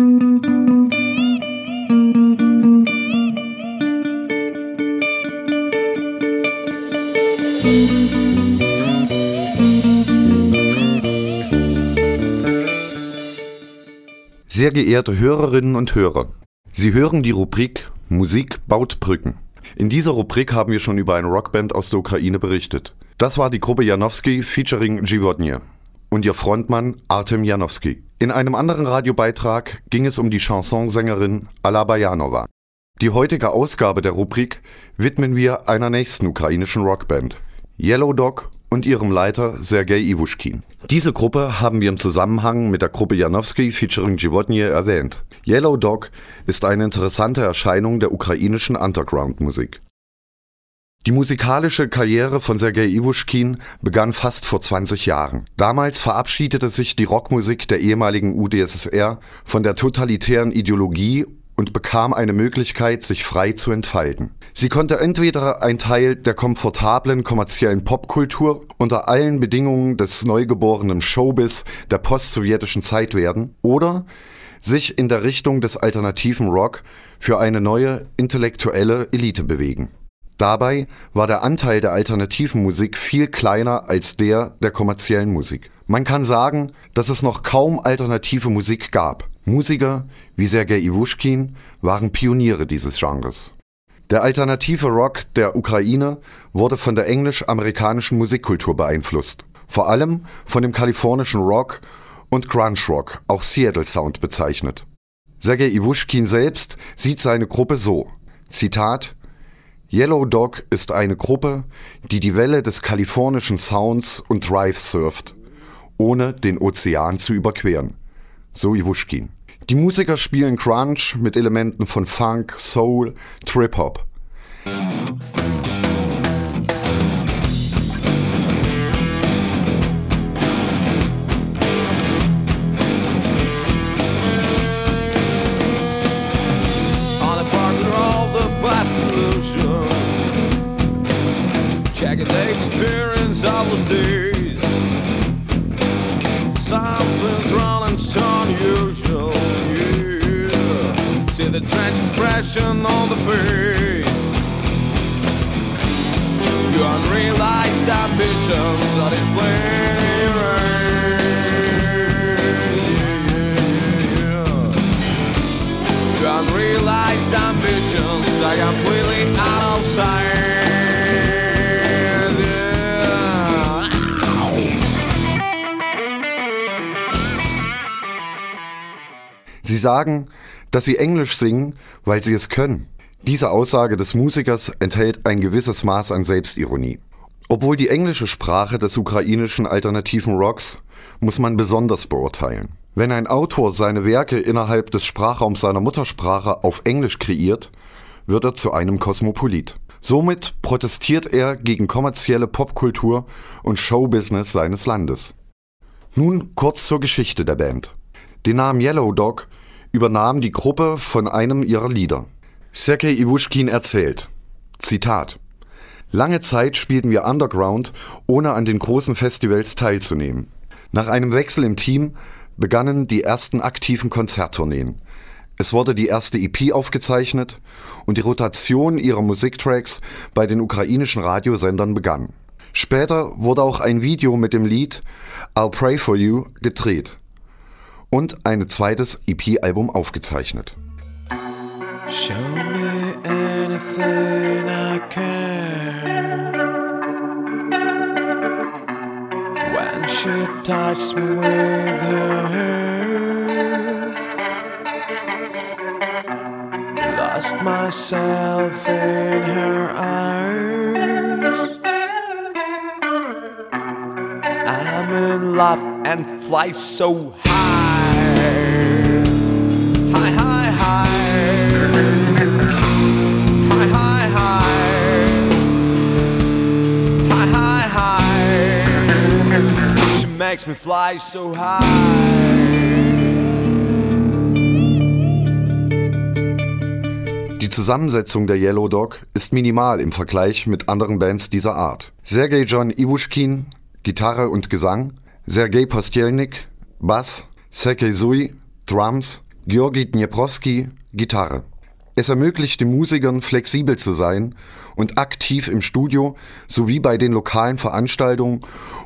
Sehr geehrte Hörerinnen und Hörer, Sie hören die Rubrik Musik baut Brücken. In dieser Rubrik haben wir schon über eine Rockband aus der Ukraine berichtet. Das war die Gruppe Janowski featuring Givodnie und ihr Frontmann Artem Janowski. In einem anderen Radiobeitrag ging es um die Chansonsängerin Alla Bajanova. Die heutige Ausgabe der Rubrik widmen wir einer nächsten ukrainischen Rockband, Yellow Dog und ihrem Leiter Sergei Ivushkin. Diese Gruppe haben wir im Zusammenhang mit der Gruppe Janowski featuring Givodnie erwähnt. Yellow Dog ist eine interessante Erscheinung der ukrainischen Underground-Musik. Die musikalische Karriere von Sergei Ivushkin begann fast vor 20 Jahren. Damals verabschiedete sich die Rockmusik der ehemaligen UdSSR von der totalitären Ideologie und bekam eine Möglichkeit, sich frei zu entfalten. Sie konnte entweder ein Teil der komfortablen kommerziellen Popkultur unter allen Bedingungen des neugeborenen Showbiz der postsowjetischen Zeit werden oder sich in der Richtung des alternativen Rock für eine neue intellektuelle Elite bewegen. Dabei war der Anteil der alternativen Musik viel kleiner als der der kommerziellen Musik. Man kann sagen, dass es noch kaum alternative Musik gab. Musiker wie Sergei Iwuschkin waren Pioniere dieses Genres. Der alternative Rock der Ukraine wurde von der englisch-amerikanischen Musikkultur beeinflusst, vor allem von dem kalifornischen Rock und Grunge Rock, auch Seattle Sound bezeichnet. Sergei Iwuschkin selbst sieht seine Gruppe so: Zitat Yellow Dog ist eine Gruppe, die die Welle des kalifornischen Sounds und Drives surft, ohne den Ozean zu überqueren. So Iwuschkin. Die Musiker spielen Crunch mit Elementen von Funk, Soul, Trip-Hop. Ambitions are displayed in your eyes. Yeah, unrealized ambitions are completely out of sight. Sie sagen, dass sie Englisch singen, weil sie es können. Diese Aussage des Musikers enthält ein gewisses Maß an Selbstironie. Obwohl die englische Sprache des ukrainischen alternativen Rocks muss man besonders beurteilen. Wenn ein Autor seine Werke innerhalb des Sprachraums seiner Muttersprache auf Englisch kreiert, wird er zu einem Kosmopolit. Somit protestiert er gegen kommerzielle Popkultur und Showbusiness seines Landes. Nun kurz zur Geschichte der Band. Den Namen Yellow Dog übernahm die Gruppe von einem ihrer Lieder. Sergei Iwuschkin erzählt, Zitat, Lange Zeit spielten wir Underground, ohne an den großen Festivals teilzunehmen. Nach einem Wechsel im Team begannen die ersten aktiven Konzerttourneen. Es wurde die erste EP aufgezeichnet und die Rotation ihrer Musiktracks bei den ukrainischen Radiosendern begann. Später wurde auch ein Video mit dem Lied I'll Pray for You gedreht und ein zweites EP-Album aufgezeichnet. Show me anything I can. When she touched me with her hair, lost myself in her eyes. I'm in love and fly so high. High, high, high. Makes me fly so high. Die Zusammensetzung der Yellow Dog ist minimal im Vergleich mit anderen Bands dieser Art. Sergei John Iwuschkin, Gitarre und Gesang, Sergei Postelnik, Bass, Sergei Sui, Drums, Georgi Dnieprowski, Gitarre. Es ermöglicht den Musikern flexibel zu sein und aktiv im Studio sowie bei den lokalen Veranstaltungen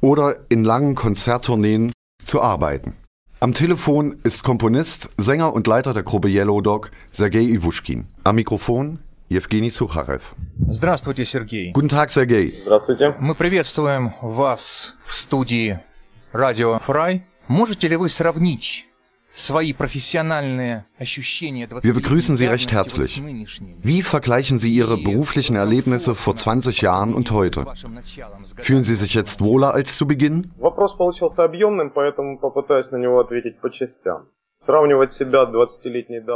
oder in langen Konzerttourneen zu arbeiten. Am Telefon ist Komponist, Sänger und Leiter der Gruppe Yellow Dog Sergei Ivushkin. Am Mikrofon Евгений Сухарев. Здравствуйте, Сергей. Guten Tag, Sergei. Здравствуйте. Мы приветствуем вас в студии Радио Фрай. Можете ли вы сравнить wir begrüßen Sie recht herzlich. Wie vergleichen Sie Ihre beruflichen Erlebnisse vor 20 Jahren und heute? Fühlen Sie sich jetzt wohler als zu Beginn?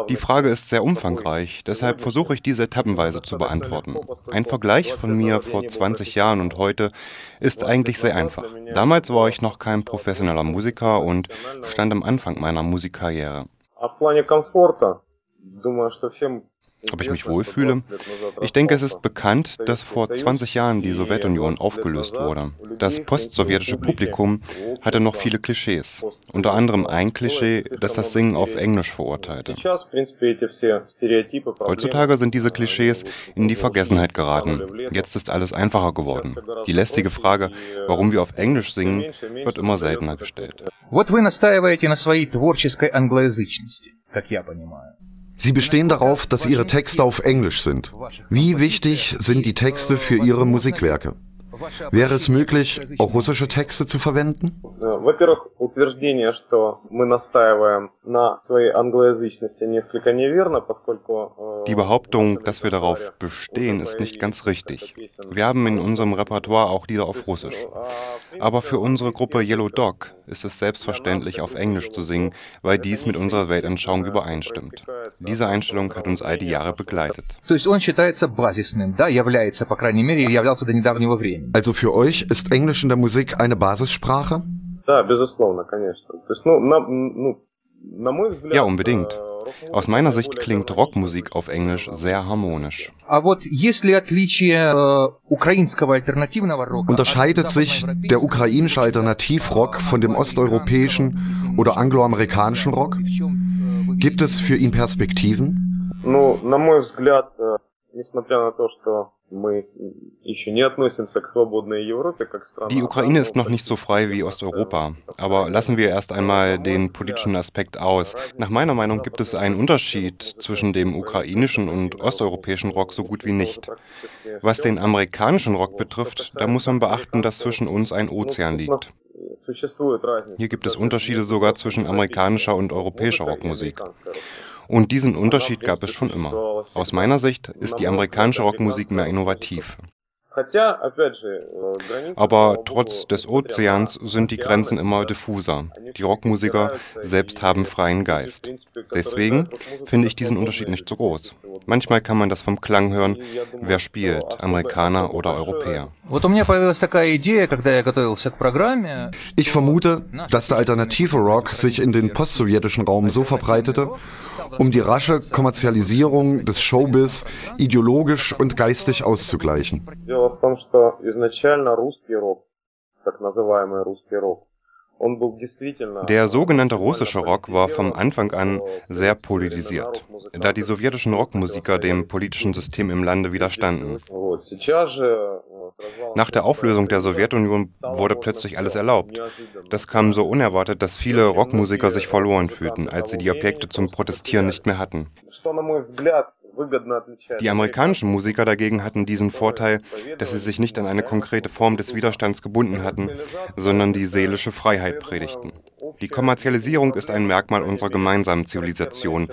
Die Frage ist sehr umfangreich, deshalb versuche ich diese etappenweise zu beantworten. Ein Vergleich von mir vor 20 Jahren und heute ist eigentlich sehr einfach. Damals war ich noch kein professioneller Musiker und stand am Anfang meiner Musikkarriere А в плане комфорта, думаю, что всем Ob ich mich wohlfühle? Ich denke, es ist bekannt, dass vor 20 Jahren die Sowjetunion aufgelöst wurde. Das postsowjetische Publikum hatte noch viele Klischees. Unter anderem ein Klischee, das das Singen auf Englisch verurteilte. Сейчас, в принципе, эти все стереотипы, проблемы, Heutzutage sind diese Klischees in die Vergessenheit geraten. Jetzt ist alles einfacher geworden. Die lästige Frage, warum wir auf Englisch singen, wird immer seltener gestellt. Вот вы настаиваете на своей творческой англоязычности, как я понимаю. Sie bestehen darauf, dass Ihre Texte auf Englisch sind. Wie wichtig sind die Texte für Ihre Musikwerke? Wäre es möglich, auch russische Texte zu verwenden? Э, Во-первых, утверждение, что мы настаиваем на своей англоязычности, несколько неверно, поскольку... э, Die Behauptung, dass wir darauf bestehen, ist nicht ganz richtig. Wir haben in unserem Repertoire auch Lieder auf Russisch. Aber für unsere Gruppe Yellow Dog ist es selbstverständlich, auf Englisch zu singen, weil dies mit unserer Weltanschauung übereinstimmt. Diese Einstellung hat uns all die Jahre begleitet. То есть он считается базисным, да, является, по крайней мере, являлся до недавнего времени. Also für euch ist Englisch in der Musik eine Basissprache? Да, безусловно, конечно. То есть, ну, на, ну, на мой взгляд... Ja, unbedingt. э, рок-музыка Aus meiner Sicht более klingt гармонична. Rockmusik auf Englisch sehr harmonisch. А вот есть ли отличие э, украинского альтернативного рока Unterscheidet от sich западноевропейского der ukrainische Alternativrock von dem osteuropäischen oder angloamerikanischen Rock? В чем, э, вы Gibt es für ihn Perspektiven? Ну, на мой взгляд, э, несмотря на то, что die Ukraine ist noch nicht so frei wie Osteuropa, aber lassen wir erst einmal den politischen Aspekt aus. Nach meiner Meinung gibt es einen Unterschied zwischen dem ukrainischen und osteuropäischen Rock so gut wie nicht. Was den amerikanischen Rock betrifft, da muss man beachten, dass zwischen uns ein Ozean liegt. Hier gibt es Unterschiede sogar zwischen amerikanischer und europäischer Rockmusik. Und diesen Unterschied gab es schon immer. Aus meiner Sicht ist die amerikanische Rockmusik mehr innovativ. Aber trotz des Ozeans sind die Grenzen immer diffuser. Die Rockmusiker selbst haben freien Geist. Deswegen finde ich diesen Unterschied nicht so groß. Manchmal kann man das vom Klang hören, wer spielt, Amerikaner oder Europäer. Ich vermute, dass der alternative Rock sich in den postsowjetischen Raum so verbreitete, um die rasche Kommerzialisierung des Showbiz ideologisch und geistig auszugleichen Дело в том, что изначально русский рок, так называемый русский рок, он был действительно... Der sogenannte russische Rock war vom Anfang an sehr politisiert, da die sowjetischen Rockmusiker dem politischen System im Lande widerstanden. Вот. Сейчас же... э, с развалом Nach der Auflösung der Sowjetunion wurde plötzlich alles erlaubt. Das kam so unerwartet, dass viele Rockmusiker sich verloren fühlten, als sie die Objekte zum Protestieren nicht mehr hatten. Что, на mой взгляд, выгодно отличает... Die amerikanischen Musiker dagegen hatten diesen Vorteil, dass sie sich nicht an eine konkrete Form des Widerstands gebunden hatten, sondern die seelische Freiheit predigten. Die Kommerzialisierung ist ein Merkmal unserer gemeinsamen Zivilisation,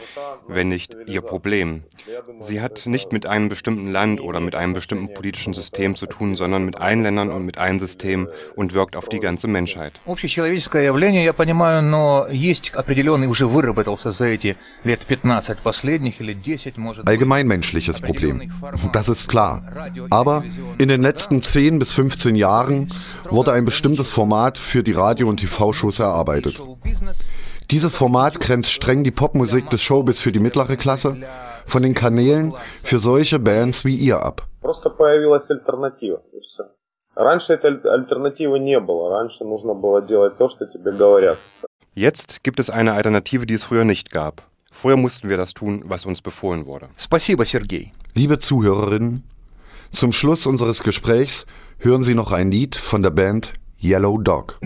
wenn nicht ihr Problem. Sie hat nicht mit einem bestimmten Land oder mit einem bestimmten politischen System zu tun, sondern mit allen Ländern und mit allen Systemen und wirkt auf die ganze Menschheit. Общечеловеческое явление, я понимаю, но есть определенный, уже выработался за эти лет 15 последних или 10, может быть. allgemeinmenschliches Problem. Das ist klar. Aber in den letzten 10 bis 15 Jahren wurde ein bestimmtes Format für die Radio- und TV-Shows erarbeitet. Dieses Format grenzt streng die Popmusik des Showbiz für die mittlere Klasse von den Kanälen für solche Bands wie ihr ab. Jetzt gibt es eine Alternative, die es früher nicht gab. Früher mussten wir das tun, was uns befohlen wurde. Спасибо, Сергей. Liebe Zuhörerinnen, zum Schluss unseres Gesprächs hören Sie noch ein Lied von der Band Yellow Dog.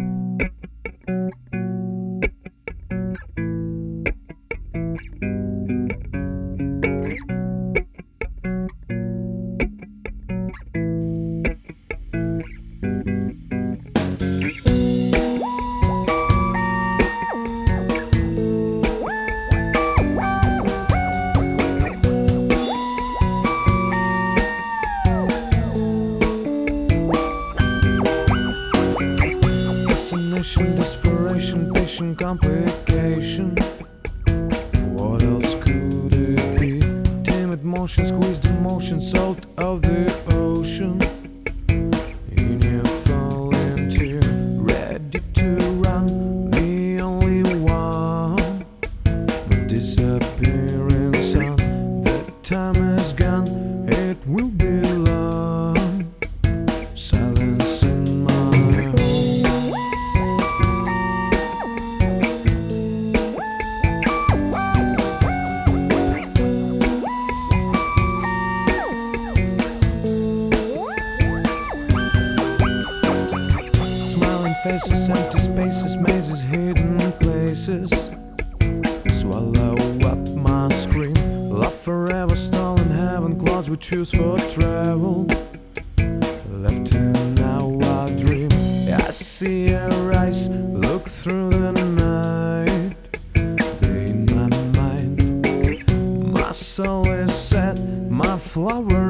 Fascination, desperation, patient complication. What else could it be? Timid motion, squeezed emotion, salt of the ocean. In your volunteer, ready to run, the only one. Disappearing sun, the time is gone, it will be long. Love forever, stolen heaven, clothes we choose for travel. Left in our dream. I see her eyes look through the night. They in my mind. My soul is sad, my flower